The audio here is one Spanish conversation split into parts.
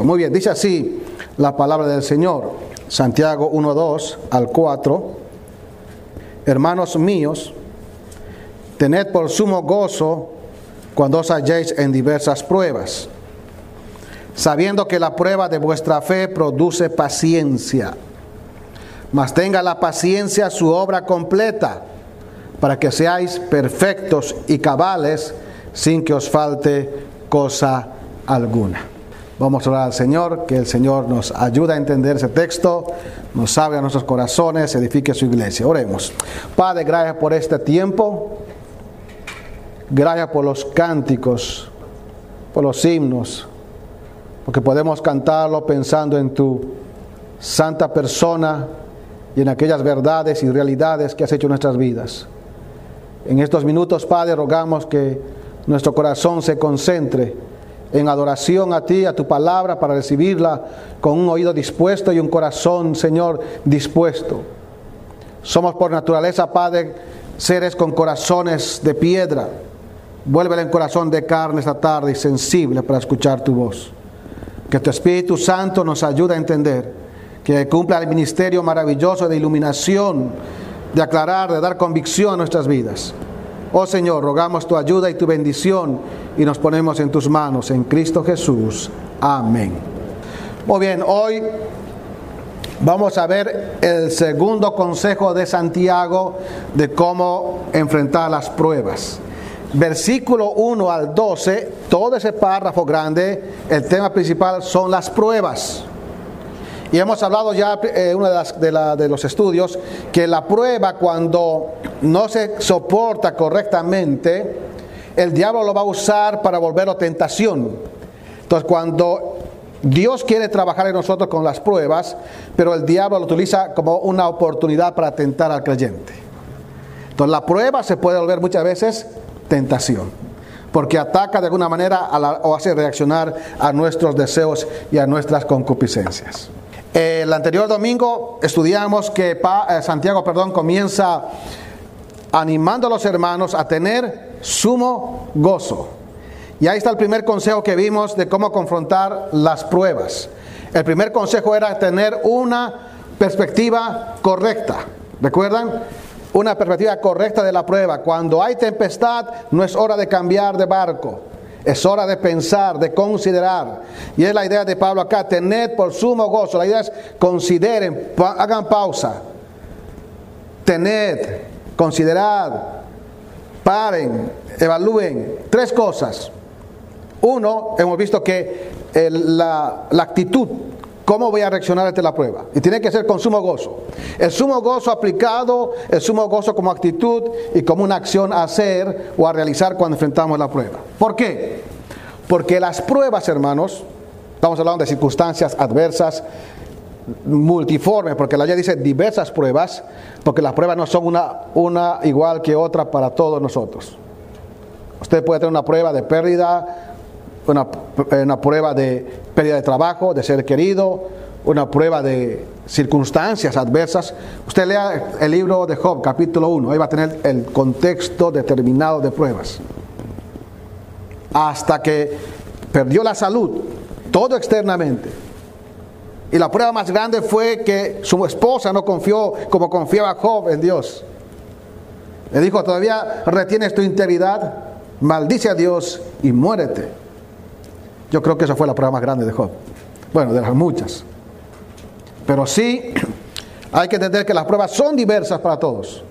Muy bien, dice así la palabra del Señor, Santiago 1.2 al 4. Hermanos míos, tened por sumo gozo cuando os halléis en diversas pruebas, sabiendo que la prueba de vuestra fe produce paciencia. Mas tenga la paciencia su obra completa, para que seáis perfectos y cabales sin que os falte cosa alguna. Vamos a orar al Señor, que el Señor nos ayude a entender ese texto, nos abra nuestros corazones, edifique su iglesia. Oremos. Padre, gracias por este tiempo. Gracias por los cánticos, por los himnos, porque podemos cantarlo pensando en tu santa persona y en aquellas verdades y realidades que has hecho en nuestras vidas. En estos minutos, Padre, rogamos que nuestro corazón se concentre en adoración a ti, a tu palabra, para recibirla con un oído dispuesto y un corazón, Señor, dispuesto. Somos por naturaleza, Padre, seres con corazones de piedra. Vuélvele en corazón de carne esta tarde y sensible para escuchar tu voz. Que tu Espíritu Santo nos ayude a entender, que cumpla el ministerio maravilloso de iluminación, de aclarar, de dar convicción a nuestras vidas. Oh Señor, rogamos tu ayuda y tu bendición y nos ponemos en tus manos, en Cristo Jesús. Amén. Muy bien, hoy vamos a ver el segundo consejo de Santiago de cómo enfrentar las pruebas. Versículo 1 al 12, todo ese párrafo grande, el tema principal son las pruebas. Y hemos hablado ya en eh, uno de, de, los estudios que la prueba cuando no se soporta correctamente, el diablo lo va a usar para volverlo tentación. Entonces cuando Dios quiere trabajar en nosotros con las pruebas, pero el diablo lo utiliza como una oportunidad para tentar al creyente. Entonces la prueba se puede volver muchas veces tentación, porque ataca de alguna manera o hace reaccionar a nuestros deseos y a nuestras concupiscencias. El anterior domingo estudiamos que eh, Santiago perdón, comienza animando a los hermanos a tener sumo gozo. Y ahí está el primer consejo que vimos de cómo confrontar las pruebas. El primer consejo era tener una perspectiva correcta. ¿Recuerdan? Una perspectiva correcta de la prueba. Cuando hay tempestad, no es hora de cambiar de barco. Es hora de pensar, de considerar. Y es la idea de Pablo acá, tener por sumo gozo. La idea es consideren, hagan pausa. Tened, considerad, paren, evalúen. Tres cosas. Uno, hemos visto que la, la actitud ¿Cómo voy a reaccionar ante la prueba? Y tiene que ser con sumo gozo. El sumo gozo aplicado, el sumo gozo como actitud y como una acción a hacer o a realizar cuando enfrentamos la prueba. ¿Por qué? Porque las pruebas, hermanos, estamos hablando de circunstancias adversas, multiformes, porque la ley dice diversas pruebas, porque las pruebas no son una, una igual que otra para todos nosotros. Usted puede tener una prueba de pérdida, una, una prueba de pérdida de trabajo, de ser querido, una prueba de circunstancias adversas. Usted lea el libro de Job, capítulo 1, ahí va a tener el contexto determinado de pruebas. Hasta que perdió la salud, todo externamente. Y la prueba más grande fue que su esposa no confió como confiaba Job en Dios. Le dijo, todavía retienes tu integridad, maldice a Dios y muérete. Yo creo que esa fue la prueba más grande de Job. Bueno, de las muchas. Pero sí, hay que entender que las pruebas son diversas para todos.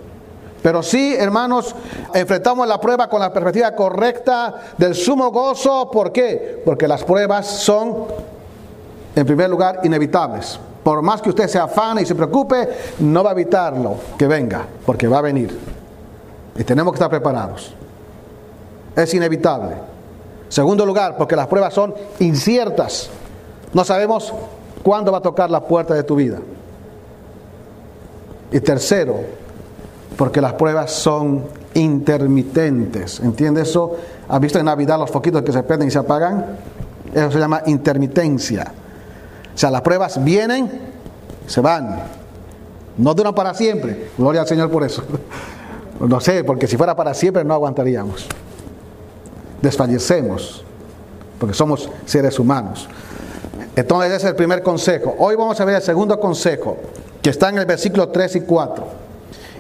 Pero sí, hermanos, enfrentamos la prueba con la perspectiva correcta del sumo gozo. ¿Por qué? Porque las pruebas son, en primer lugar, inevitables. Por más que usted se afane y se preocupe, no va a evitarlo que venga, porque va a venir. Y tenemos que estar preparados. Es inevitable. Segundo lugar, porque las pruebas son inciertas. No sabemos cuándo va a tocar la puerta de tu vida. Y tercero, porque las pruebas son intermitentes. ¿Entiendes eso? ¿Has visto en Navidad los foquitos que se prenden y se apagan? Eso se llama intermitencia. O sea, las pruebas vienen, se van. No duran para siempre. Gloria al Señor por eso. No sé, porque si fuera para siempre no aguantaríamos desfallecemos, porque somos seres humanos. Entonces ese es el primer consejo. Hoy vamos a ver el segundo consejo, que está en el versículo 3 y 4.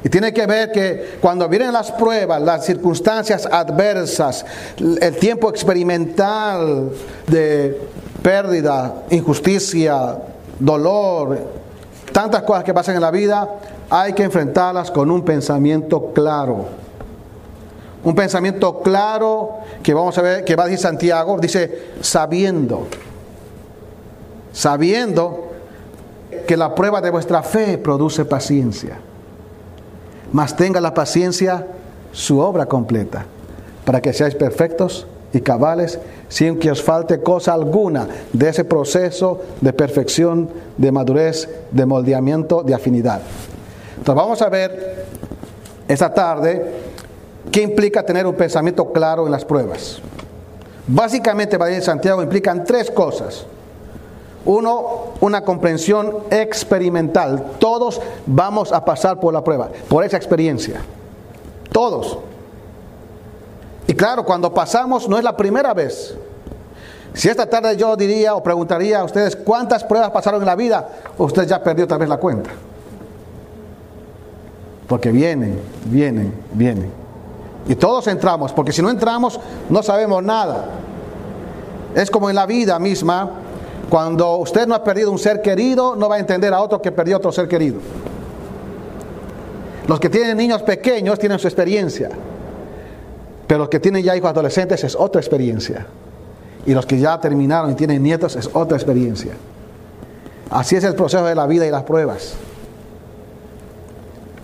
Y tiene que ver que cuando vienen las pruebas, las circunstancias adversas, el tiempo experimental de pérdida, injusticia, dolor, tantas cosas que pasan en la vida, hay que enfrentarlas con un pensamiento claro. Un pensamiento claro que vamos a ver, que va a decir Santiago, dice sabiendo, sabiendo que la prueba de vuestra fe produce paciencia. Mas tenga la paciencia su obra completa, para que seáis perfectos y cabales, sin que os falte cosa alguna de ese proceso de perfección, de madurez, de moldeamiento, de afinidad. Entonces vamos a ver esta tarde qué implica tener un pensamiento claro en las pruebas. Básicamente, para Santiago implican tres cosas. Uno, una comprensión experimental. Todos vamos a pasar por la prueba, por esa experiencia. Todos. Y claro, cuando pasamos no es la primera vez. Si esta tarde yo diría o preguntaría a ustedes cuántas pruebas pasaron en la vida, usted ya perdió tal vez la cuenta. Porque vienen, vienen, vienen. Y todos entramos, porque si no entramos no sabemos nada. Es como en la vida misma, cuando usted no ha perdido un ser querido, no va a entender a otro que perdió otro ser querido. Los que tienen niños pequeños tienen su experiencia, pero los que tienen ya hijos adolescentes es otra experiencia. Y los que ya terminaron y tienen nietos es otra experiencia. Así es el proceso de la vida y las pruebas.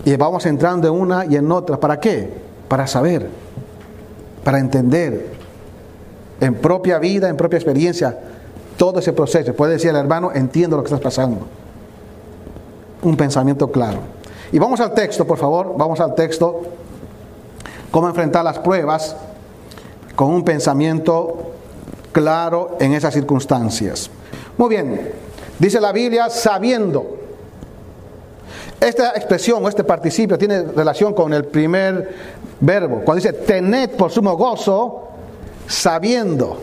Y vamos entrando en una y en otra. ¿Para qué? Para saber, para entender en propia vida, en propia experiencia, todo ese proceso. Puede decir el hermano, entiendo lo que estás pasando. Un pensamiento claro. Y vamos al texto, por favor, vamos al texto. Cómo enfrentar las pruebas con un pensamiento claro en esas circunstancias. Muy bien, dice la Biblia, sabiendo. Esta expresión este participio tiene relación con el primer verbo. Cuando dice tened por sumo gozo, sabiendo.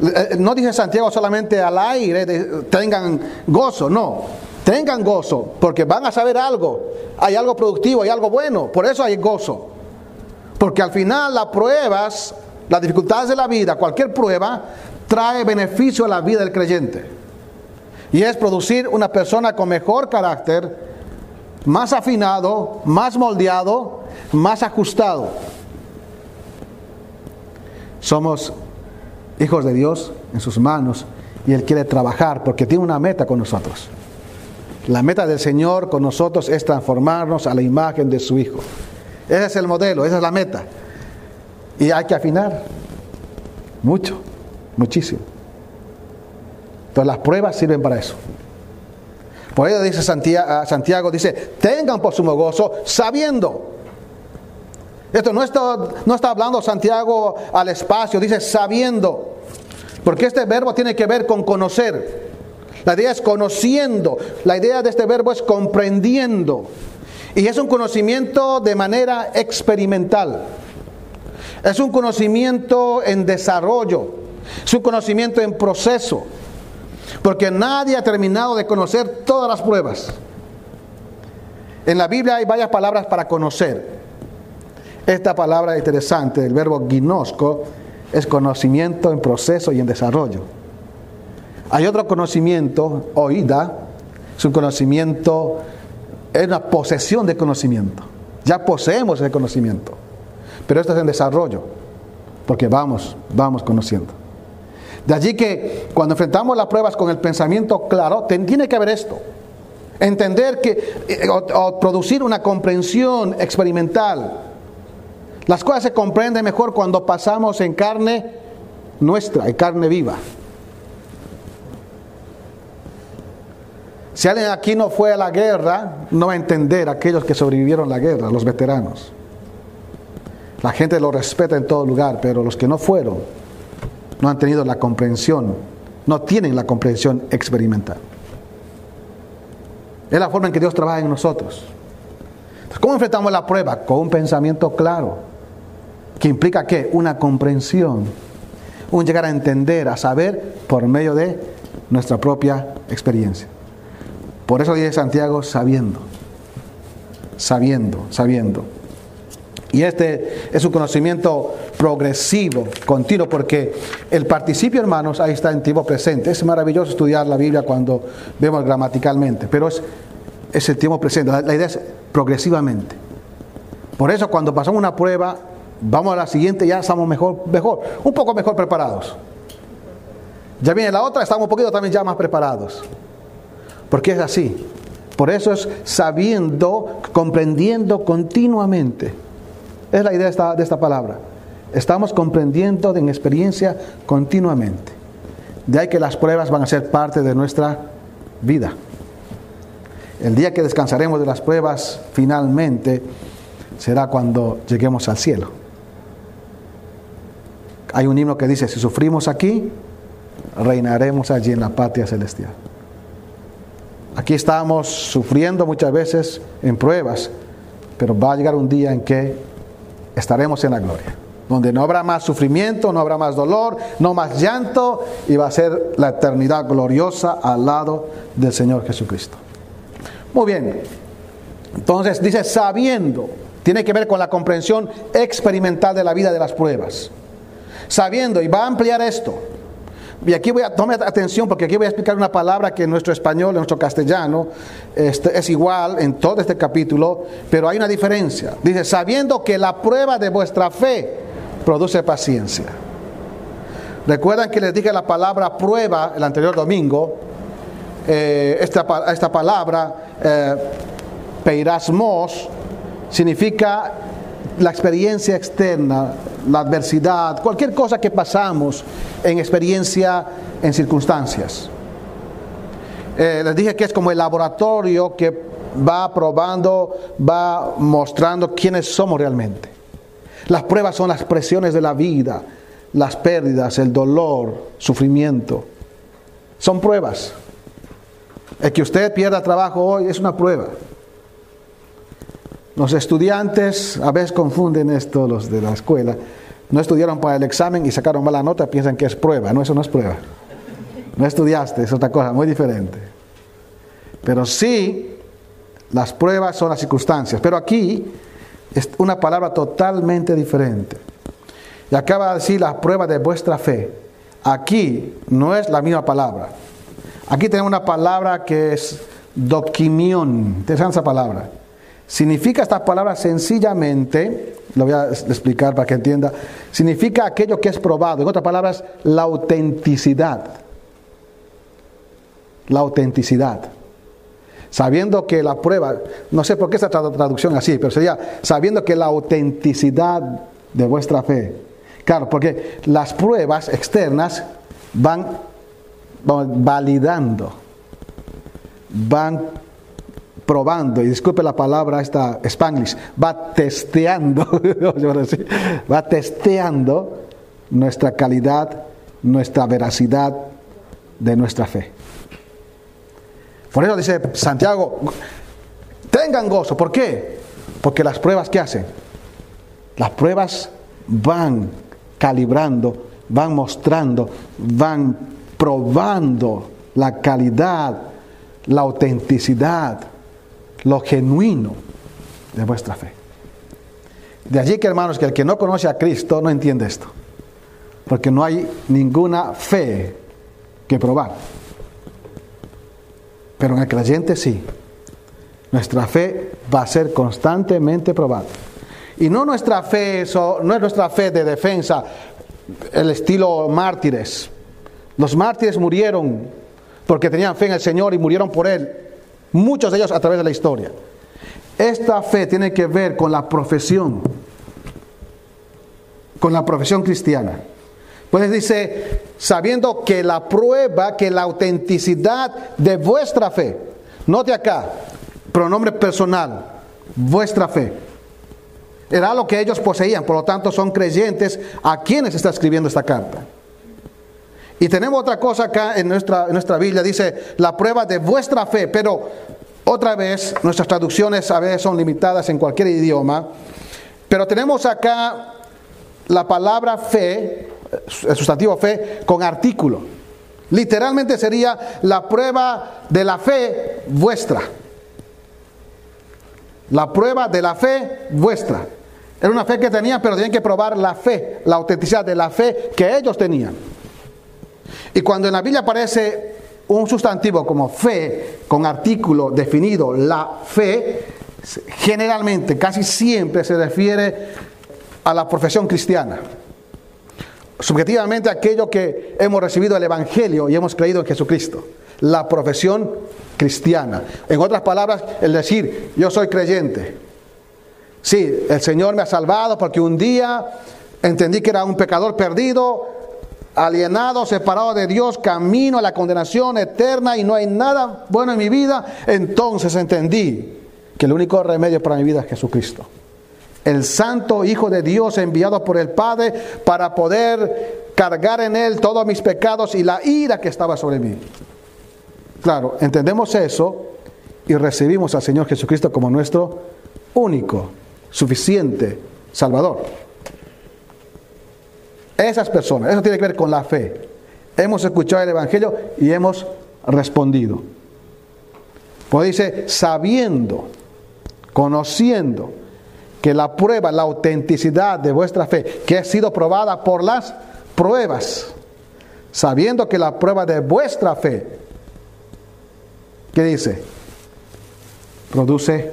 Eh, no dice Santiago solamente al aire, tengan gozo, no. Tengan gozo, porque van a saber algo. Hay algo productivo, hay algo bueno. Por eso hay gozo. Porque al final las pruebas, las dificultades de la vida, cualquier prueba, trae beneficio a la vida del creyente. Y es producir una persona con mejor carácter, más afinado, más moldeado, más ajustado. Somos hijos de Dios en sus manos y Él quiere trabajar porque tiene una meta con nosotros. La meta del Señor con nosotros es transformarnos a la imagen de su Hijo. Ese es el modelo, esa es la meta. Y hay que afinar mucho, muchísimo. Entonces las pruebas sirven para eso. Por ello dice Santiago, Santiago dice, tengan por sumo gozo sabiendo. Esto no está, no está hablando Santiago al espacio, dice sabiendo. Porque este verbo tiene que ver con conocer. La idea es conociendo. La idea de este verbo es comprendiendo. Y es un conocimiento de manera experimental. Es un conocimiento en desarrollo. Es un conocimiento en proceso. Porque nadie ha terminado de conocer todas las pruebas. En la Biblia hay varias palabras para conocer. Esta palabra interesante, el verbo ginosco, es conocimiento en proceso y en desarrollo. Hay otro conocimiento, oída, es un conocimiento, es una posesión de conocimiento. Ya poseemos ese conocimiento. Pero esto es en desarrollo, porque vamos, vamos conociendo. De allí que cuando enfrentamos las pruebas con el pensamiento claro, tiene que haber esto. Entender que, eh, o, producir una comprensión experimental. Las cosas se comprenden mejor cuando pasamos en carne nuestra, en carne viva. Si alguien aquí no fue a la guerra, no va a entender a aquellos que sobrevivieron la guerra, los veteranos. La gente lo respeta en todo lugar, pero los que no fueron, no han tenido la comprensión, no tienen la comprensión experimental. Es la forma en que Dios trabaja en nosotros. ¿Cómo enfrentamos la prueba? Con un pensamiento claro, que implica qué? Una comprensión, un llegar a entender, a saber por medio de nuestra propia experiencia. Por eso dice Santiago, sabiendo, sabiendo, sabiendo. Y este es un conocimiento progresivo, continuo, porque el participio, hermanos, ahí está en tiempo presente. Es maravilloso estudiar la Biblia cuando vemos gramaticalmente, pero es, es el tiempo presente. La, idea es progresivamente. Por eso cuando pasamos una prueba, vamos a la siguiente, ya estamos mejor, mejor, un poco mejor preparados. Ya viene la otra, estamos un poquito también ya más preparados. Porque es así. Por eso es sabiendo, comprendiendo continuamente. Es la idea de esta, palabra. Estamos comprendiendo en experiencia continuamente. De ahí que las pruebas van a ser parte de nuestra vida. El día que descansaremos de las pruebas finalmente será cuando lleguemos al cielo. Hay un himno que dice, si sufrimos aquí, reinaremos allí en la patria celestial. Aquí estamos sufriendo muchas veces en pruebas, pero va a llegar un día en que estaremos en la gloria, donde no habrá más sufrimiento, no habrá más dolor, no más llanto, y va a ser la eternidad gloriosa al lado del Señor Jesucristo. Muy bien, entonces dice sabiendo, tiene que ver con la comprensión experimental de la vida de las pruebas. Sabiendo, y va a ampliar esto, y aquí voy a, tome atención porque aquí voy a explicar una palabra que en nuestro español, en nuestro castellano, este, es igual en todo este capítulo, pero hay una diferencia. Dice, sabiendo que la prueba de vuestra fe produce paciencia. Recuerdan que les dije la palabra prueba el anterior domingo. Eh, esta, esta, palabra, eh, peirasmos, significa la experiencia externa, la adversidad, cualquier cosa que pasamos en experiencia, en circunstancias. Eh, les dije que es como el laboratorio que va probando, va mostrando quiénes somos realmente. Las pruebas son las presiones de la vida, las pérdidas, el dolor, sufrimiento. Son pruebas. El que usted pierda trabajo hoy es una prueba. Los estudiantes a veces confunden esto, los de la escuela. No estudiaron para el examen y sacaron mala nota, piensan que es prueba. No, eso no es prueba. No estudiaste, es otra cosa muy diferente. Pero sí, las pruebas son las circunstancias. Pero aquí es una palabra totalmente diferente. Y acaba de decir la prueba de vuestra fe. Aquí no es la misma palabra. Aquí tenemos una palabra que es doquimión. Interesante esa palabra. Significa esta palabra sencillamente, lo voy a explicar para que entienda, significa aquello que es probado. En otras palabras, la autenticidad. La autenticidad. Sabiendo que la prueba, no sé por qué esta traducción así, pero sería sabiendo que la autenticidad de vuestra fe. Claro, porque las pruebas externas van, van validando, van probando, y disculpe la palabra esta spanglish, va testeando, va testeando nuestra calidad, nuestra veracidad de nuestra fe. Por eso dice Santiago, tengan gozo, ¿por qué? Porque las pruebas que hacen, las pruebas van calibrando, van mostrando, van probando la calidad, la autenticidad lo genuino de vuestra fe. De allí que hermanos, que el que no conoce a Cristo no entiende esto. Porque no hay ninguna fe que probar. Pero en el creyente sí. Nuestra fe va a ser constantemente probada. Y no nuestra fe, eso, no es nuestra fe de defensa, el estilo mártires. Los mártires murieron porque tenían fe en el Señor y murieron por Él. Muchos de ellos a través de la historia. Esta fe tiene que ver con la profesión, con la profesión cristiana. Pues dice, sabiendo que la prueba, que la autenticidad de vuestra fe, note acá, pronombre personal, vuestra fe, era lo que ellos poseían, por lo tanto son creyentes a quienes está escribiendo esta carta. Y tenemos otra cosa acá en nuestra, en nuestra Biblia, dice la prueba de vuestra fe, pero otra vez nuestras traducciones a veces son limitadas en cualquier idioma, pero tenemos acá la palabra fe, el sustantivo fe, con artículo. Literalmente sería la prueba de la fe vuestra. La prueba de la fe vuestra. Era una fe que tenían, pero tenían que probar la fe, la autenticidad de la fe que ellos tenían. Y cuando en la Biblia aparece un sustantivo como fe, con artículo definido, la fe, generalmente, casi siempre se refiere a la profesión cristiana. Subjetivamente aquello que hemos recibido el Evangelio y hemos creído en Jesucristo. La profesión cristiana. En otras palabras, el decir, yo soy creyente. Sí, el Señor me ha salvado porque un día entendí que era un pecador perdido, alienado, separado de Dios, camino a la condenación eterna y no hay nada bueno en mi vida. Entonces entendí que el único remedio para mi vida es Jesucristo el santo Hijo de Dios enviado por el Padre para poder cargar en él todos mis pecados y la ira que estaba sobre mí. Claro, entendemos eso y recibimos al Señor Jesucristo como nuestro único, suficiente Salvador. Esas personas, eso tiene que ver con la fe. Hemos escuchado el Evangelio y hemos respondido. Pues dice, sabiendo, conociendo, que la prueba, la autenticidad de vuestra fe, que ha sido probada por las pruebas, sabiendo que la prueba de vuestra fe, ¿qué dice? Produce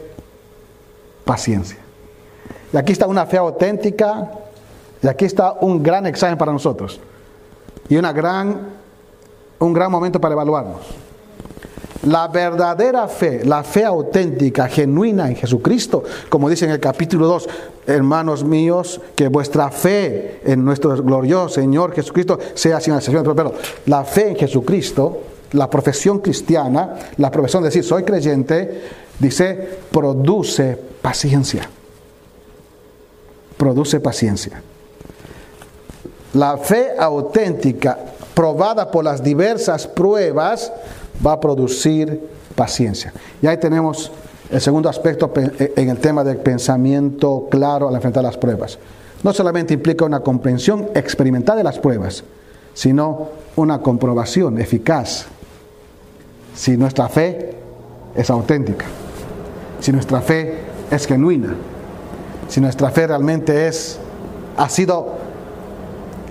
paciencia. Y aquí está una fe auténtica, y aquí está un gran examen para nosotros, y una gran, un gran momento para evaluarnos. La verdadera fe, la fe auténtica, genuina en Jesucristo, como dice en el capítulo 2, hermanos míos, que vuestra fe en nuestro glorioso Señor Jesucristo sea sin excepción. Pero la fe en Jesucristo, la profesión cristiana, la profesión de decir soy creyente, dice, produce paciencia. Produce paciencia. La fe auténtica, probada por las diversas pruebas, va a producir paciencia. Y ahí tenemos el segundo aspecto eh, en el tema del pensamiento claro al enfrentar las pruebas. No solamente implica una comprensión experimental de las pruebas, sino una comprobación eficaz si nuestra fe es auténtica, si nuestra fe es genuina, si nuestra fe realmente es ha sido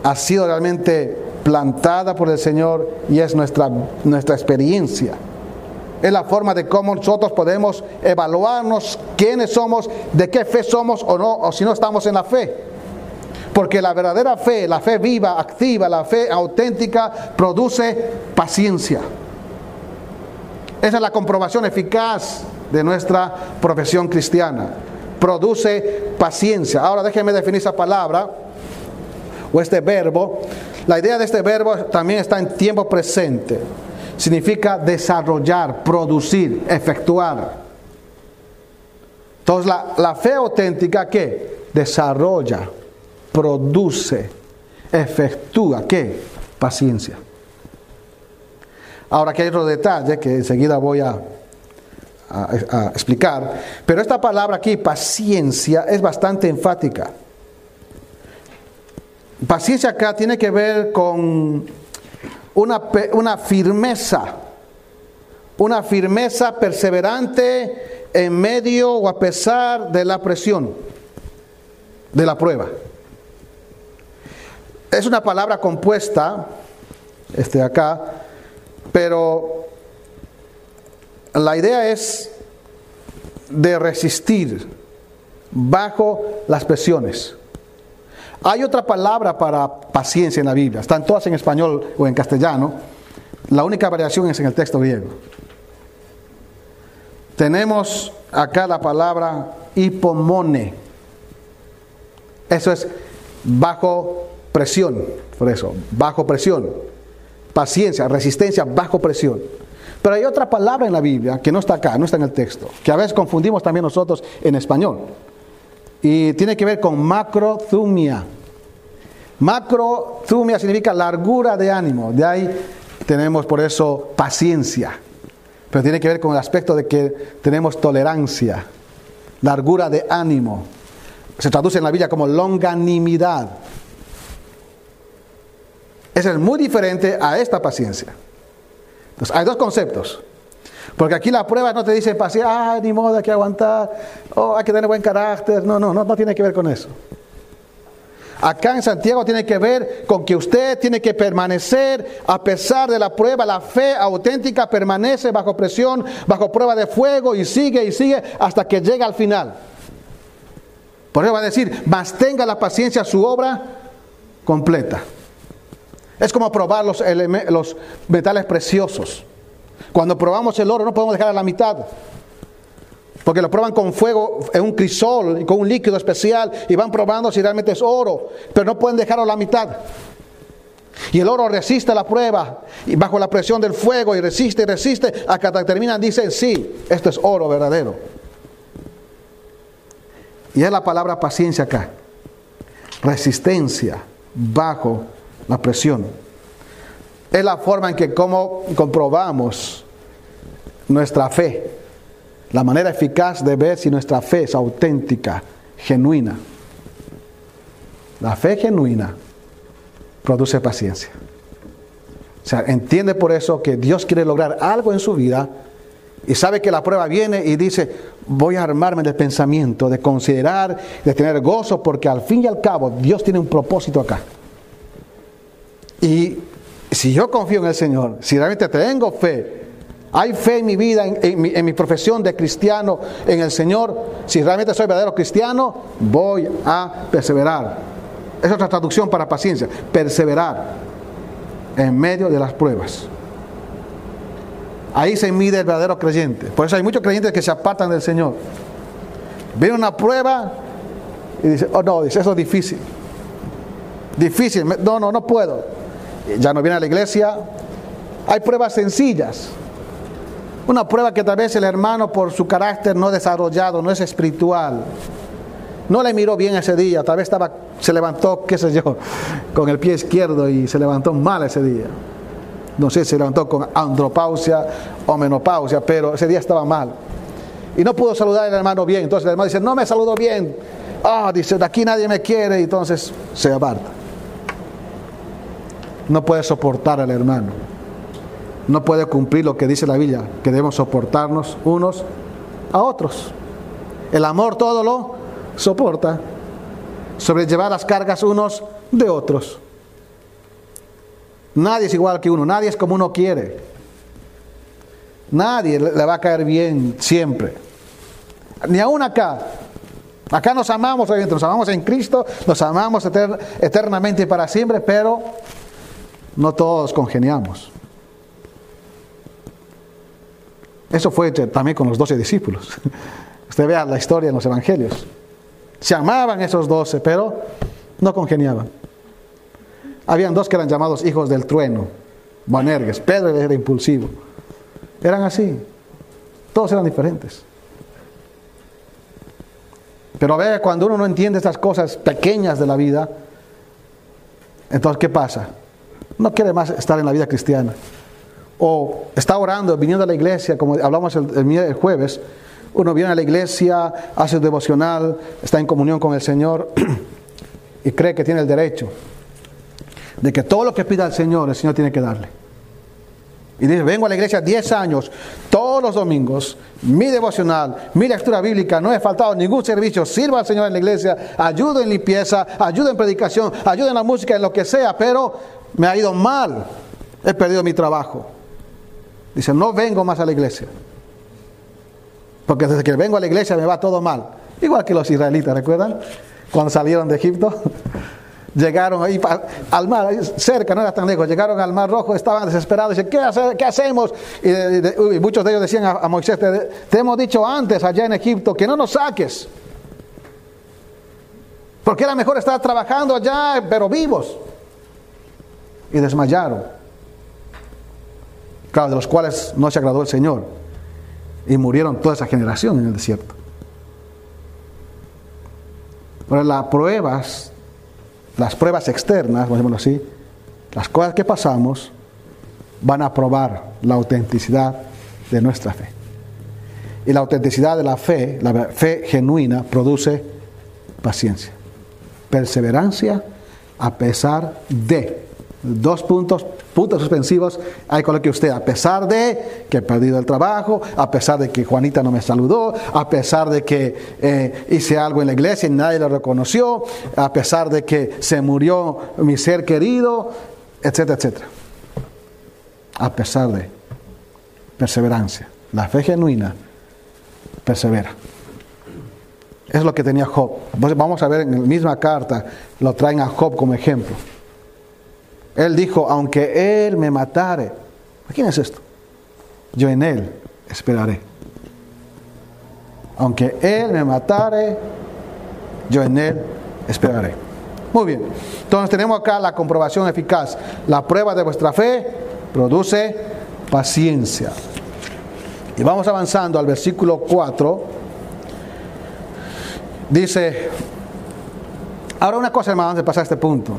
ha sido realmente plantada por el Señor y es nuestra, nuestra experiencia. Es la forma de cómo nosotros podemos evaluarnos quiénes somos, de qué fe somos o no, o si no estamos en la fe. Porque la verdadera fe, la fe viva, activa, la fe auténtica, produce paciencia. Esa es la comprobación eficaz de nuestra profesión cristiana. Produce paciencia. Ahora déjenme definir esa palabra o este verbo la idea de este verbo también está en tiempo presente. Significa desarrollar, producir, efectuar. Entonces la, fe auténtica ¿qué? desarrolla, produce, efectúa, ¿qué? Paciencia. Ahora que hay otro detalle que enseguida voy a explicar, pero esta palabra aquí, paciencia, es bastante enfática. Paciencia acá tiene que ver con una, una firmeza, una firmeza perseverante en medio o a pesar de la presión, de la prueba. Es una palabra compuesta, este acá, pero la idea es de resistir bajo las presiones. Hay otra palabra para paciencia en la Biblia, están todas en español o en castellano. La única variación es en el texto griego. Tenemos acá la palabra hipomone. Eso es bajo presión, por eso, bajo presión. Paciencia, resistencia bajo presión. Pero hay otra palabra en la Biblia que no está acá, no está en el texto, que a veces confundimos también nosotros en español y tiene que ver con macrothumia. Macrothumia significa largura de ánimo, de ahí tenemos por eso paciencia, pero tiene que ver con el aspecto de que tenemos tolerancia, largura de ánimo. Se traduce en la Biblia como longanimidad. Ese es muy diferente a esta paciencia. Entonces, hay dos conceptos. Porque aquí la prueba no te dice paciencia, ah, ni modo, hay que aguantar, oh, hay que tener buen carácter. No, no, no, no tiene que ver con eso. Acá en Santiago tiene que ver con que usted tiene que permanecer a pesar de la prueba. La fe auténtica permanece bajo presión, bajo prueba de fuego y sigue y sigue hasta que llega al final. Por eso va a decir, más tenga la paciencia su obra completa. Es como probar los, los metales preciosos. Cuando probamos el oro no podemos dejar a la mitad. Porque lo prueban con fuego en un crisol con un líquido especial y van probando si realmente es oro, pero no pueden dejarlo a la mitad. Y el oro resiste la prueba bajo la presión del fuego y resiste y resiste hasta que terminan dicen, sí, esto es oro verdadero. Y es la palabra paciencia acá. Resistencia bajo la presión. Es la forma en que como comprobamos nuestra fe la manera eficaz de ver si nuestra fe es auténtica, genuina. La fe genuina produce paciencia. O sea, entiende por eso que Dios quiere lograr algo en su vida y sabe que la prueba viene y dice, voy a armarme de pensamiento, de considerar, de tener gozo, porque al fin y al cabo Dios tiene un propósito acá. Y si yo confío en el Señor, si realmente tengo fe, hay fe en mi vida, en, mi, profesión de cristiano, en el Señor. Si realmente soy verdadero cristiano, voy a perseverar. Es otra traducción para paciencia. Perseverar en medio de las pruebas. Ahí se mide el verdadero creyente. Por eso hay muchos creyentes que se apartan del Señor. Viene una prueba y dice, oh no, dice, eso es difícil. Difícil, no, no, no puedo. Ya no viene a la iglesia. Hay pruebas sencillas. Una prueba que tal vez el hermano por su carácter no desarrollado, no es espiritual. No le miró bien ese día, tal vez estaba, se levantó, qué sé yo, con el pie izquierdo y se levantó mal ese día. No sé si se levantó con andropausia o menopausia, pero ese día estaba mal. Y no pudo saludar al hermano bien. Entonces el hermano dice, no me saludó bien. Ah, dice, de aquí nadie me quiere. Y entonces se aparta. No puede soportar al hermano no puede cumplir lo que dice la Biblia, que debemos soportarnos unos a otros. El amor todo lo soporta, sobrellevar las cargas unos de otros. Nadie es igual que uno, nadie es como uno quiere. Nadie le va a caer bien siempre. Ni aún acá. Acá nos amamos, nos amamos en Cristo, nos amamos eternamente y para siempre, pero no todos congeniamos. Eso fue también con los doce discípulos. Usted vea la historia en los evangelios. Se amaban esos doce, pero no congeniaban. Habían dos que eran llamados hijos del trueno, Boanerges. Pedro era impulsivo. Eran así. Todos eran diferentes. Pero a ver, cuando uno no entiende estas cosas pequeñas de la vida, entonces ¿qué pasa? No quiere más estar en la vida cristiana o está orando, viniendo a la iglesia, como hablamos el, jueves, uno viene a la iglesia, hace devocional, está en comunión con el Señor y cree que tiene el derecho de que todo lo que pida el Señor, el Señor tiene que darle. Y dice, vengo a la iglesia 10 años, todos los domingos, mi devocional, mi lectura bíblica, no he faltado ningún servicio, sirva al Señor en la iglesia, ayudo en limpieza, ayudo en predicación, ayudo en la música, en lo que sea, pero me ha ido mal, he perdido mi trabajo. Dice, no vengo más a la iglesia. Porque desde que vengo a la iglesia me va todo mal. Igual que los israelitas, ¿recuerdan? Cuando salieron de Egipto, llegaron ahí al mar, cerca, no era tan lejos, llegaron al mar rojo, estaban desesperados, dicen, ¿qué, qué hacemos? Y, muchos de ellos decían a, Moisés, te, hemos dicho antes allá en Egipto que no nos saques. Porque era mejor estar trabajando allá, pero vivos. Y desmayaron claro, de los cuales no se agradó el Señor. Y murieron toda esa generación en el desierto. Pero las pruebas, las pruebas externas, a así, las cosas que pasamos, van a probar la autenticidad de nuestra fe. Y la autenticidad de la fe, la fe genuina, produce paciencia, perseverancia a pesar de Dos puntos, puntos suspensivos, hay con lo que usted, a pesar de que he perdido el trabajo, a pesar de que Juanita no me saludó, a pesar de que eh, hice algo en la iglesia y nadie lo reconoció, a pesar de que se murió mi ser querido, etcétera, etcétera. A pesar de perseverancia. La fe genuina persevera. Es lo que tenía Job. Vamos a ver en la misma carta, lo traen a Job como ejemplo. Él dijo, aunque Él me matare, ¿a quién es esto? Yo en Él esperaré. Aunque Él me matare, yo en Él esperaré. Muy bien. Entonces tenemos acá la comprobación eficaz. La prueba de vuestra fe produce paciencia. Y vamos avanzando al versículo 4. Dice, ahora una cosa hermano, antes de pasar a este punto.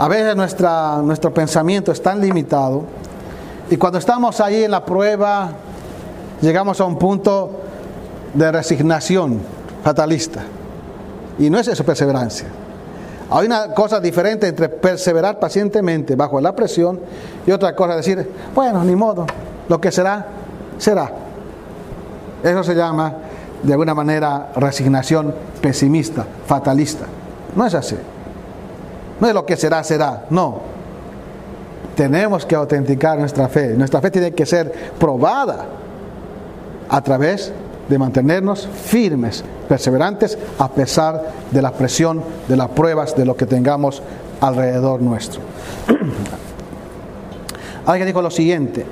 A veces nuestro pensamiento es tan limitado y cuando estamos ahí en la prueba llegamos a un punto de resignación fatalista. Y no es eso perseverancia. Hay una cosa diferente entre perseverar pacientemente bajo la presión y otra cosa decir, bueno, ni modo, lo que será, será. Eso se llama, de alguna manera, resignación pesimista, fatalista. No es así. No es lo que será, será. No. Tenemos que autenticar nuestra fe. Nuestra fe tiene que ser probada a través de mantenernos firmes, perseverantes, a pesar de la presión, de las pruebas, de lo que tengamos alrededor nuestro. Alguien dijo lo siguiente,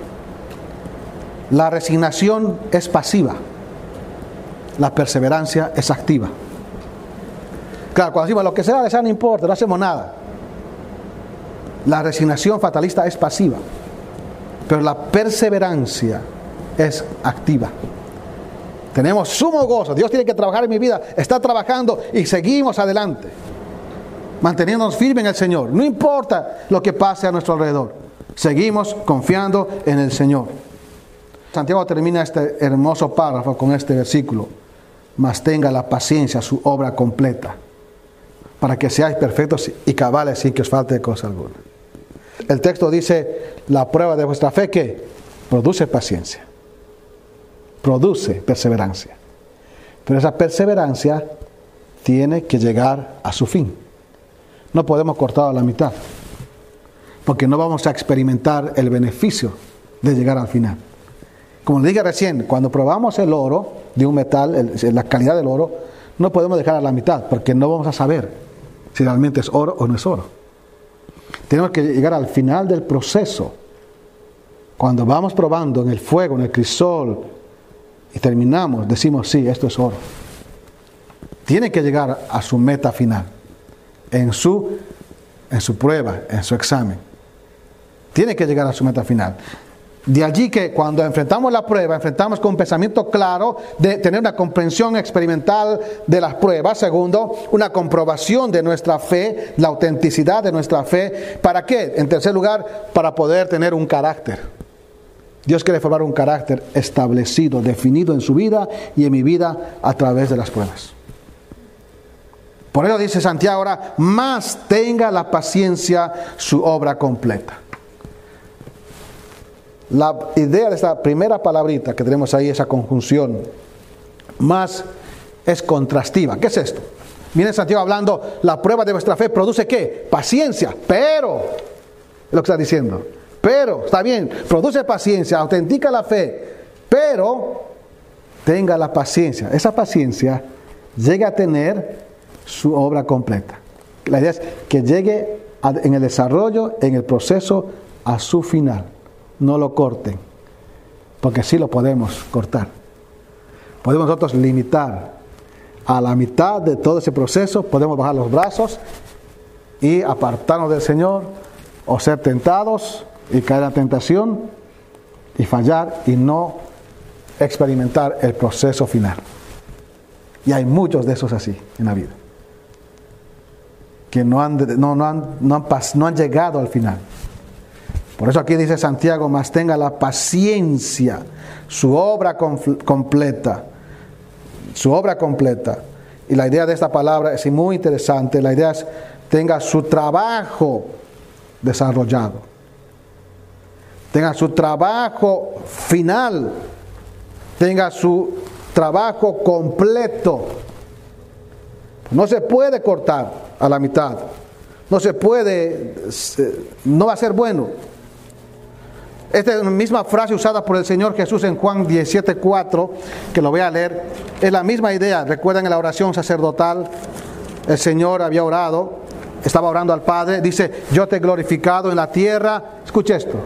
la resignación es pasiva, la perseverancia es activa. Claro, cuando decimos lo que sea, sea no importa, no hacemos nada. La resignación fatalista es pasiva, pero la perseverancia es activa. Tenemos sumo gozo. Dios tiene que trabajar en mi vida. Está trabajando y seguimos adelante. Manteniéndonos firmes en el Señor. No importa lo que pase a nuestro alrededor. Seguimos confiando en el Señor. Santiago termina este hermoso párrafo con este versículo. Mas tenga la paciencia su obra completa. Para que seáis perfectos y cabales sin que os falte cosa alguna. El texto dice, la prueba de vuestra fe que produce paciencia, produce perseverancia. Pero esa perseverancia tiene que llegar a su fin. No podemos cortar a la mitad, porque no vamos a experimentar el beneficio de llegar al final. Como le dije recién, cuando probamos el oro de un metal, la calidad del oro, no podemos dejar a la mitad, porque no vamos a saber si realmente es oro o no es oro. Tenemos que llegar al final del proceso. Cuando vamos probando en el fuego, en el crisol, y terminamos, decimos, sí, esto es oro. Tiene que llegar a su meta final, en su, en su prueba, en su examen. Tiene que llegar a su meta final. De allí que cuando enfrentamos la prueba, enfrentamos con un pensamiento claro de tener una comprensión experimental de las pruebas. Segundo, una comprobación de nuestra fe, la autenticidad de nuestra fe. ¿Para qué? En tercer lugar, para poder tener un carácter. Dios quiere formar un carácter establecido, definido en su vida y en mi vida a través de las pruebas. Por eso dice Santiago ahora, más tenga la paciencia su obra completa. La idea de esta primera palabrita que tenemos ahí, esa conjunción, más es contrastiva. ¿Qué es esto? Viene Santiago hablando, la prueba de vuestra fe produce qué? Paciencia, pero, es lo que está diciendo, pero, está bien, produce paciencia, autentica la fe, pero tenga la paciencia. Esa paciencia llegue a tener su obra completa. La idea es que llegue en el desarrollo, en el proceso, a su final no lo corten, porque sí lo podemos cortar. Podemos nosotros limitar a la mitad de todo ese proceso, podemos bajar los brazos y apartarnos del Señor o ser tentados y caer en la tentación y fallar y no experimentar el proceso final. Y hay muchos de esos así en la vida, que no han, no, no han, no han llegado al final. Por eso aquí dice Santiago, más tenga la paciencia, su obra completa, su obra completa. Y la idea de esta palabra es muy interesante, la idea es tenga su trabajo desarrollado. Tenga su trabajo final, tenga su trabajo completo. No se puede cortar a la mitad. No se puede, no va a ser bueno. Esta misma frase usada por el Señor Jesús en Juan 17:4, que lo voy a leer, es la misma idea. Recuerdan en la oración sacerdotal, el Señor había orado, estaba orando al Padre, dice, yo te he glorificado en la tierra. Escuche esto,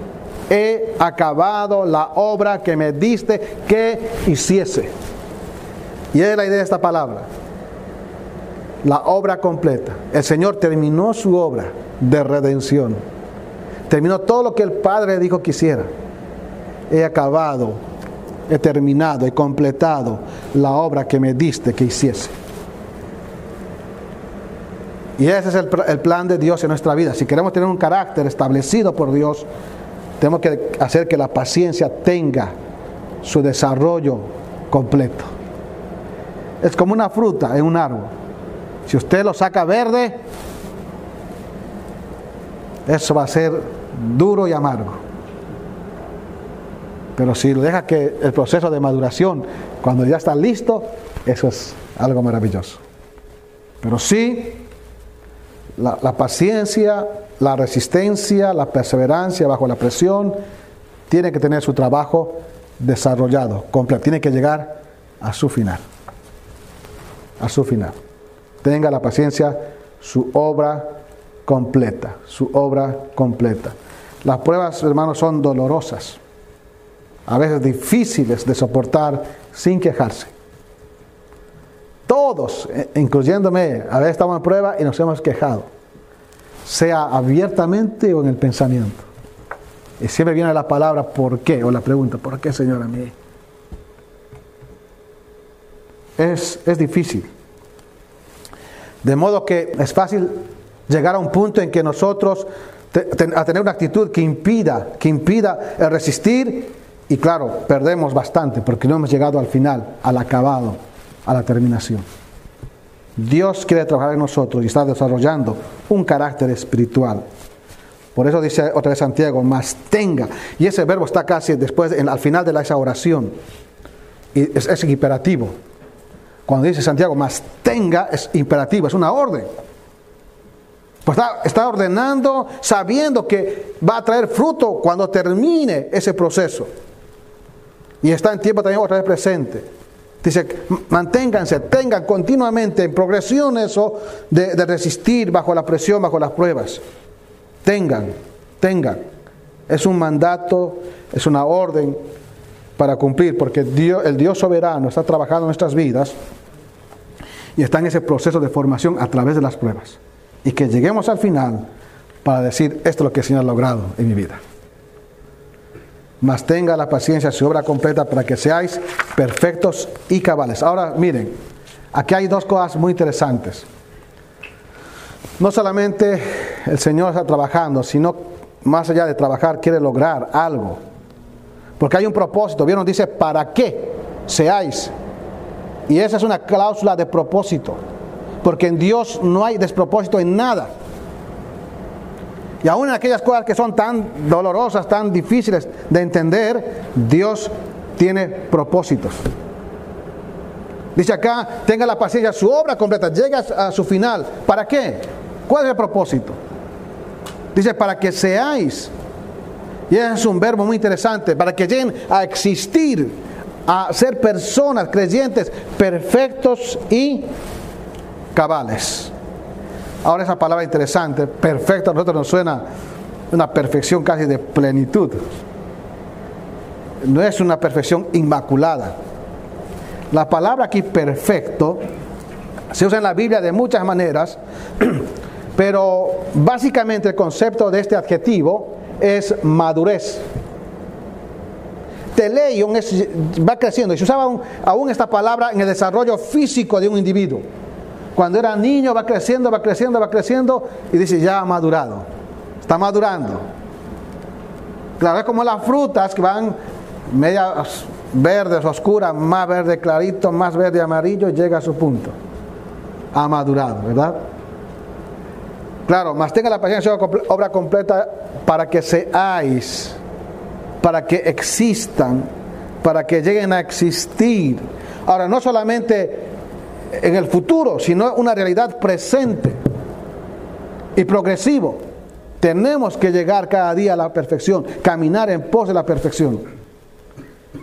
he acabado la obra que me diste que hiciese. Y es la idea de esta palabra, la obra completa. El Señor terminó su obra de redención. Terminó todo lo que el Padre dijo que hiciera. He acabado, he terminado, he completado la obra que me diste que hiciese. Y ese es el, el, plan de Dios en nuestra vida. Si queremos tener un carácter establecido por Dios, tenemos que hacer que la paciencia tenga su desarrollo completo. Es como una fruta en un árbol. Si usted lo saca verde, eso va a ser duro y amargo. Pero si deja que el proceso de maduración, cuando ya está listo, eso es algo maravilloso. Pero sí, la, la paciencia, la resistencia, la perseverancia bajo la presión, tiene que tener su trabajo desarrollado, completo, tiene que llegar a su final. A su final. Tenga la paciencia, su obra completa, su obra completa. Las pruebas, hermanos, son dolorosas, a veces difíciles de soportar sin quejarse. Todos, eh, incluyéndome, a veces estamos en prueba y nos hemos quejado, sea abiertamente o en el pensamiento. Y siempre viene la palabra ¿por qué? o la pregunta ¿por qué, Señor, a mí? Es, es difícil. De modo que es fácil llegar a un punto en que nosotros a tener una actitud que impida, que impida el resistir y claro, perdemos bastante porque no hemos llegado al final, al acabado, a la terminación. Dios quiere trabajar en nosotros y está desarrollando un carácter espiritual. Por eso dice otra vez Santiago, más tenga. Y ese verbo está casi después, al final de esa oración. Y es, es imperativo. Cuando dice Santiago, más tenga, es imperativo, es una orden. Pues está, ordenando sabiendo que va a traer fruto cuando termine ese proceso. Y está en tiempo también otra vez presente. Dice, manténganse, tengan continuamente en progresión eso de, de, resistir bajo la presión, bajo las pruebas. Tengan, tengan. Es un mandato, es una orden para cumplir, porque Dios, el Dios soberano está trabajando en nuestras vidas y está en ese proceso de formación a través de las pruebas y que lleguemos al final para decir, esto es lo que el Señor ha logrado en mi vida. Mas tenga la paciencia, su obra completa, para que seáis perfectos y cabales. Ahora, miren, aquí hay dos cosas muy interesantes. No solamente el Señor está trabajando, sino más allá de trabajar, quiere lograr algo. Porque hay un propósito. ¿Vieron? Dice, ¿para qué seáis? Y esa es una cláusula de propósito porque en Dios no hay despropósito en nada. Y aún en aquellas cosas que son tan dolorosas, tan difíciles de entender, Dios tiene propósitos. Dice acá, tenga la paciencia, su obra completa, llega a su final. ¿Para qué? ¿Cuál es el propósito? Dice, para que seáis, y es un verbo muy interesante, para que lleguen a existir, a ser personas creyentes perfectos y cabales. Ahora esa palabra interesante, perfecto, a nosotros nos suena una perfección casi de plenitud. No es una perfección inmaculada. La palabra aquí perfecto se usa en la Biblia de muchas maneras, pero básicamente el concepto de este adjetivo es madurez. Teleion es, va creciendo y se usaba aún esta palabra en el desarrollo físico de un individuo. Cuando era niño va creciendo, va creciendo, va creciendo y dice, ya ha madurado, está madurando. Claro, es como las frutas que van medias verdes, oscuras, más verde clarito, más verde amarillo llega a su punto. Ha madurado, ¿verdad? Claro, más tenga la paciencia obra completa para que seáis, para que existan, para que lleguen a existir. Ahora, no solamente en el futuro, sino una realidad presente y progresivo. Tenemos que llegar cada día a la perfección, caminar en pos de la perfección.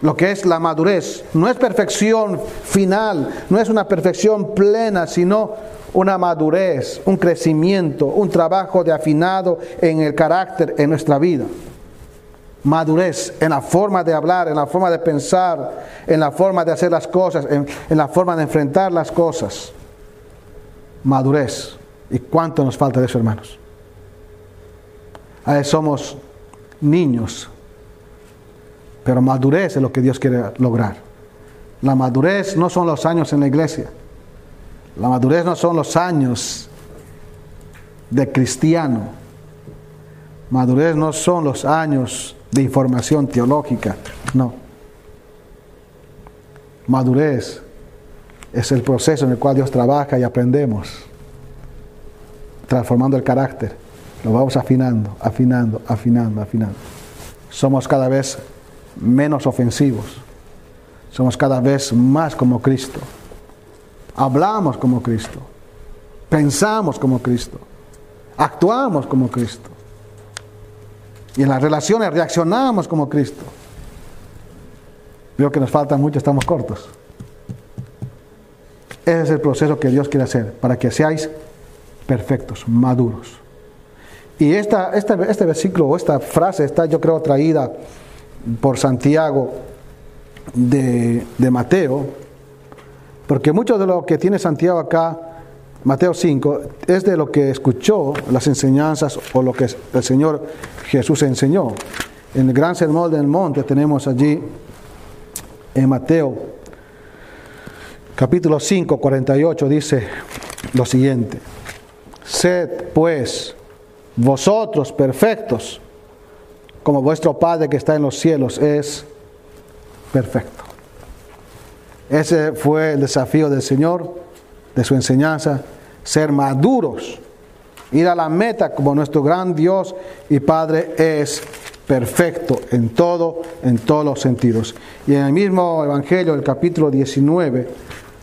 Lo que es la madurez. No es perfección final, no es una perfección plena, sino una madurez, un crecimiento, un trabajo de afinado en el carácter en nuestra vida. Madurez en la forma de hablar, en la forma de pensar, en la forma de hacer las cosas, en, la forma de enfrentar las cosas. Madurez. ¿Y cuánto nos falta de eso, hermanos? A somos niños, pero madurez es lo que Dios quiere lograr. La madurez no son los años en la iglesia. La madurez no son los años de cristiano. Madurez no son los años de información teológica. No. Madurez es el proceso en el cual Dios trabaja y aprendemos, transformando el carácter. Lo vamos afinando, afinando, afinando, afinando. Somos cada vez menos ofensivos. Somos cada vez más como Cristo hablamos como Cristo, pensamos como Cristo, actuamos como Cristo. Y en las relaciones reaccionamos como Cristo. Veo que nos falta mucho, estamos cortos. Ese es el proceso que Dios quiere hacer para que seáis perfectos, maduros. Y esta, este, este versículo o esta frase está, yo creo, traída por Santiago de, de Mateo, porque mucho de lo que tiene Santiago acá, Mateo 5, es de lo que escuchó las enseñanzas o lo que el Señor Jesús enseñó. En el gran sermón del monte tenemos allí en Mateo capítulo 5, 48 dice lo siguiente. Sed pues vosotros perfectos, como vuestro Padre que está en los cielos es perfecto. Ese fue el desafío del Señor, de su enseñanza, ser maduros, ir a la meta como nuestro gran Dios y Padre es perfecto en todo, en todos los sentidos. Y en el mismo Evangelio, el capítulo 19,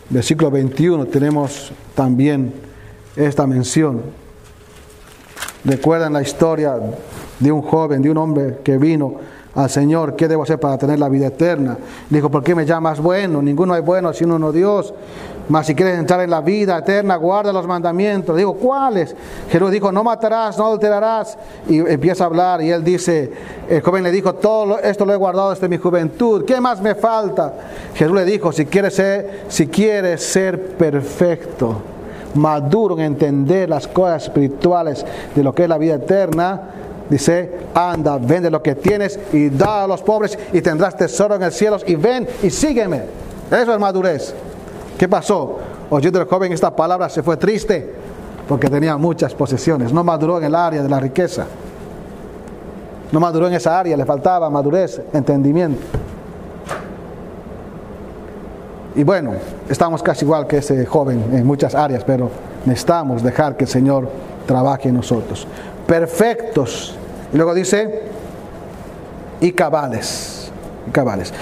versículo 21, tenemos también esta mención. Recuerdan la historia de un joven, de un hombre que vino al Señor, ¿qué debo hacer para tener la vida eterna? Dijo, ¿por qué me llamas bueno? Ninguno es bueno sino uno Dios. Mas si quieres entrar en la vida eterna, guarda los mandamientos. Digo, ¿cuáles? Jesús dijo, no matarás, no adulterarás. Y empieza a hablar y él dice, el joven le dijo, todo esto lo he guardado desde mi juventud. ¿Qué más me falta? Jesús le dijo, si quieres ser, si quieres ser perfecto, maduro en entender las cosas espirituales de lo que es la vida eterna, Dice, anda, vende lo que tienes y da a los pobres y tendrás tesoro en el cielo y ven y sígueme. Eso es madurez. ¿Qué pasó? Oyendo el joven esta palabra se fue triste porque tenía muchas posesiones. No maduró en el área de la riqueza. No maduró en esa área, le faltaba madurez, entendimiento. Y bueno, estamos casi igual que ese joven en muchas áreas, pero necesitamos dejar que el Señor trabaje en nosotros perfectos. Y luego dice, y cabales. Y cabales.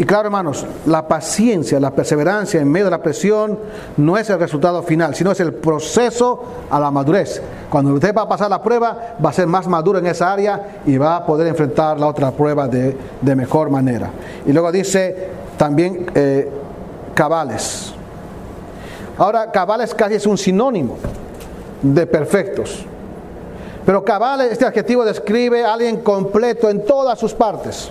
Y claro, hermanos, la paciencia, la perseverancia en medio de la presión no es el resultado final, sino es el proceso a la madurez. Cuando usted va a pasar la prueba, va a ser más maduro en esa área y va a poder enfrentar la otra prueba de, mejor manera. Y luego dice también eh, cabales. Ahora, cabales casi es un sinónimo de perfectos. Pero cabal, este adjetivo describe a alguien completo en todas sus partes.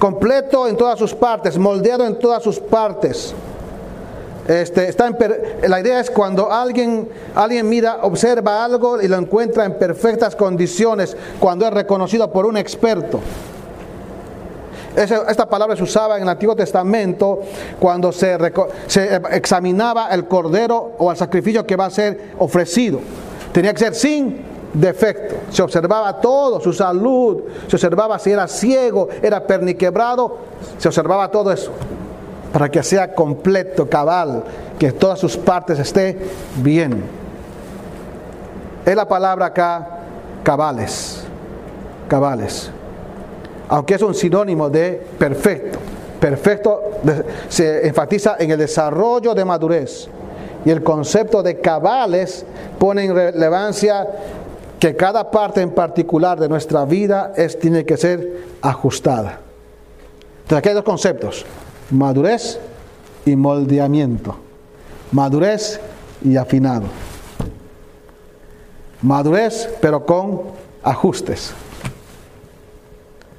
Completo en todas sus partes, moldeado en todas sus partes. Este, está en la idea es cuando alguien, alguien mira, observa algo y lo encuentra en perfectas condiciones, cuando es reconocido por un experto. esta palabra se usaba en el Antiguo Testamento cuando se, se examinaba el cordero o el sacrificio que va a ser ofrecido. Tenía que ser sin defecto. Se observaba todo, su salud, se observaba si era ciego, era perniquebrado, se observaba todo eso. Para que sea completo, cabal, que todas sus partes esté bien. es la palabra acá cabales. Cabales. Aunque es un sinónimo de perfecto. Perfecto se enfatiza en el desarrollo de madurez. Y el concepto de cabales pone en relevancia que cada parte en particular de nuestra vida es, tiene que ser ajustada. Entonces aquí hay dos conceptos, madurez y moldeamiento. Madurez y afinado. Madurez pero con ajustes.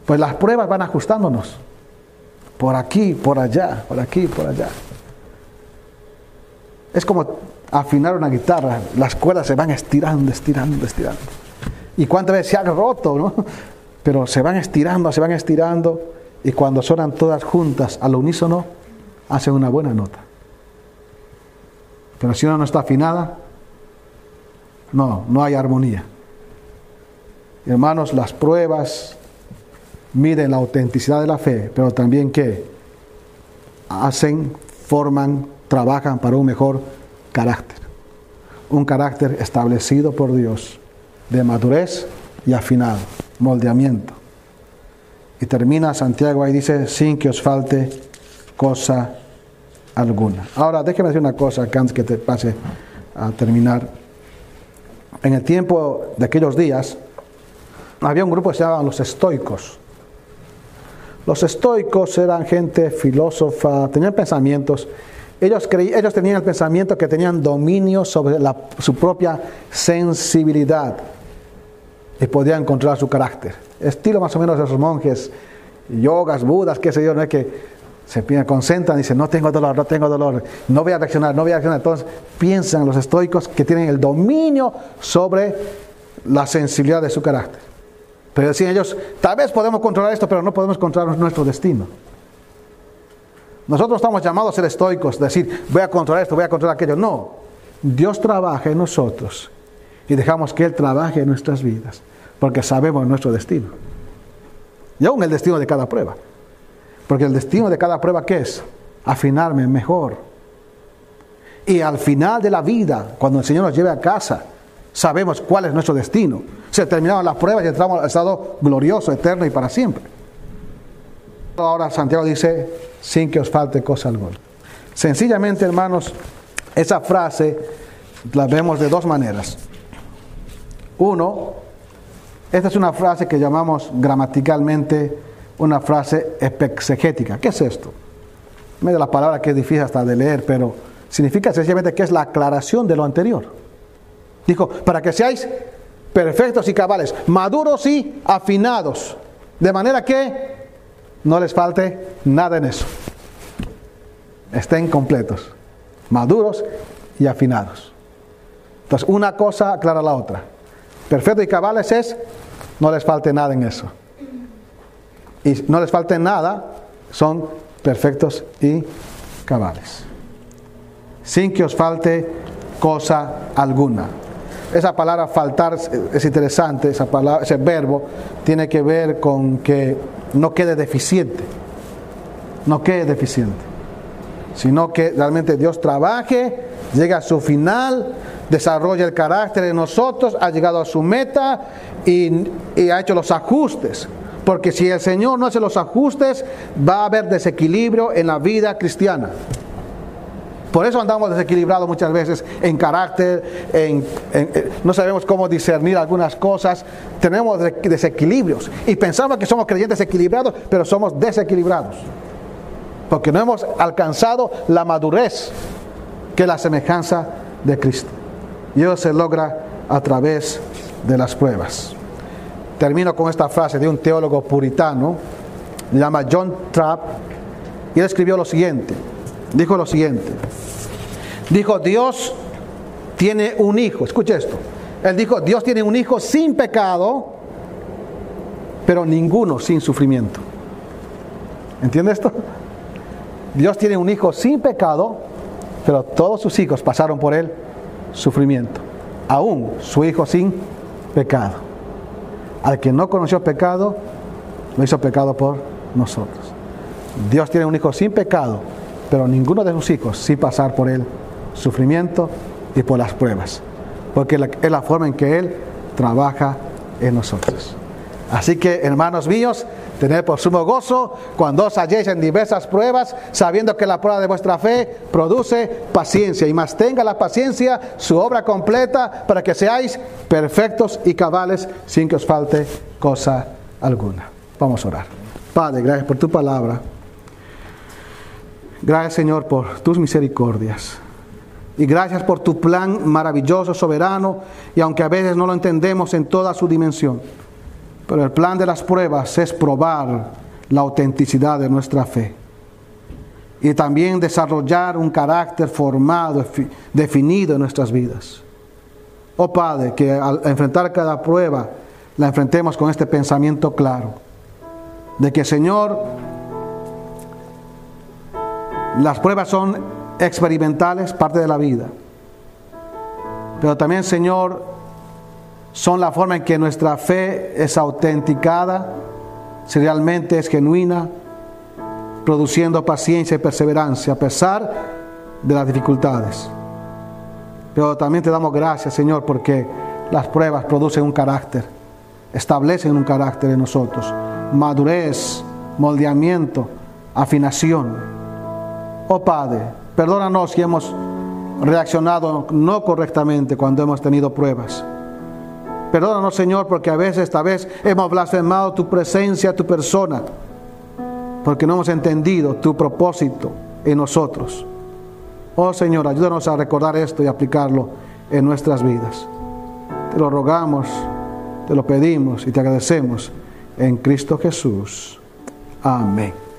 Pues las pruebas van ajustándonos. Por aquí, por allá, por aquí, por allá. Es como afinar una guitarra, las cuerdas se van estirando, estirando, estirando. Y cuántas veces se han roto, ¿no? Pero se van estirando, se van estirando, y cuando suenan todas juntas al unísono, hacen una buena nota. Pero si una no está afinada, no, no hay armonía. Hermanos, las pruebas miden la autenticidad de la fe, pero también que hacen, forman, trabajan para un mejor carácter. Un carácter establecido por Dios, de madurez y afinado, moldeamiento. Y termina Santiago ahí dice, sin que os falte cosa alguna. Ahora, déjeme decir una cosa antes que te pase a terminar. En el tiempo de aquellos días, había un grupo que se llamaba los estoicos. Los estoicos eran gente filósofa, tenían pensamientos. Ellos, tenían el pensamiento que tenían dominio sobre su propia sensibilidad y podían controlar su carácter. Estilo más o menos de esos monjes, yogas, budas, qué sé yo, no es que se concentran y dicen, no tengo dolor, no tengo dolor, no voy a reaccionar, no voy a reaccionar. Entonces piensan los estoicos que tienen el dominio sobre la sensibilidad de su carácter. Pero decían ellos, tal vez podemos controlar esto, pero no podemos controlar nuestro destino. Nosotros estamos llamados a ser estoicos, decir, voy a controlar esto, voy a controlar aquello. No, Dios trabaja en nosotros y dejamos que Él trabaje en nuestras vidas, porque sabemos nuestro destino. Y aún el destino de cada prueba. Porque el destino de cada prueba, ¿qué es? Afinarme mejor. Y al final de la vida, cuando el Señor nos lleve a casa, sabemos cuál es nuestro destino. Se terminaron las pruebas y entramos al estado glorioso, eterno y para siempre. Ahora Santiago dice, sin que os falte cosa alguna. Sencillamente, hermanos, esa frase la vemos de dos maneras. Uno, esta es una frase que llamamos gramaticalmente una frase exegética. ¿Qué es esto? Me da la palabra que es difícil hasta de leer, pero significa sencillamente que es la aclaración de lo anterior. Dijo, para que seáis perfectos y cabales, maduros y afinados, de manera que no les falte nada en eso. Estén completos, maduros y afinados. Entonces, una cosa aclara la otra. Perfectos y cabales es, no les falte nada en eso. Y no les falte nada, son perfectos y cabales. Sin que os falte cosa alguna. Esa palabra faltar es interesante, esa palabra, ese verbo tiene que ver con que no quede deficiente, no quede deficiente, sino que realmente Dios trabaje, llegue a su final, desarrolla el carácter de nosotros, ha llegado a su meta y ha hecho los ajustes. Porque si el Señor no hace los ajustes, va a haber desequilibrio en la vida cristiana. Por eso andamos desequilibrados muchas veces en carácter, en, no sabemos cómo discernir algunas cosas, tenemos desequilibrios y pensamos que somos creyentes equilibrados, pero somos desequilibrados. Porque no hemos alcanzado la madurez que es la semejanza de Cristo. Y eso se logra a través de las pruebas. Termino con esta frase de un teólogo puritano, se llama John Trapp, y él escribió lo siguiente dijo lo siguiente. Dijo, Dios tiene un hijo. Escuche esto. Él dijo, Dios tiene un hijo sin pecado, pero ninguno sin sufrimiento. ¿Entiende esto? Dios tiene un hijo sin pecado, pero todos sus hijos pasaron por él sufrimiento. Aún su hijo sin pecado. Al que no conoció pecado, lo hizo pecado por nosotros. Dios tiene un hijo sin pecado, pero ninguno de sus hijos sin pasar por el sufrimiento y por las pruebas. porque es la forma en que Él trabaja en nosotros. Así que, hermanos míos, tened por sumo gozo cuando os halléis en diversas pruebas, sabiendo que la prueba de vuestra fe produce paciencia, y más tenga la paciencia su obra completa para que seáis perfectos y cabales sin que os falte cosa alguna. Vamos a orar. Padre, gracias por tu palabra. Gracias, Señor, por tus misericordias. Y gracias por tu plan maravilloso, soberano, y aunque a veces no lo entendemos en toda su dimensión pero el plan de las pruebas es probar la autenticidad de nuestra fe. Y también desarrollar un carácter formado, definido en nuestras vidas. Oh Padre, que al enfrentar cada prueba, la enfrentemos con este pensamiento claro. De que Señor, las pruebas son experimentales, parte de la vida. Pero también, Señor, son la forma en que nuestra fe es autenticada, si realmente es genuina, produciendo paciencia y perseverancia a pesar de las dificultades. Pero también te damos gracias, Señor, porque las pruebas producen un carácter, establecen un carácter en nosotros, madurez, moldeamiento, afinación. Oh Padre, perdónanos si hemos reaccionado no correctamente cuando hemos tenido pruebas. Perdónanos, Señor, porque a veces, esta vez, hemos blasfemado tu presencia, tu persona, porque no hemos entendido tu propósito en nosotros. Oh Señor, ayúdanos a recordar esto y aplicarlo en nuestras vidas. Te lo rogamos, te lo pedimos y te agradecemos en Cristo Jesús. Amén.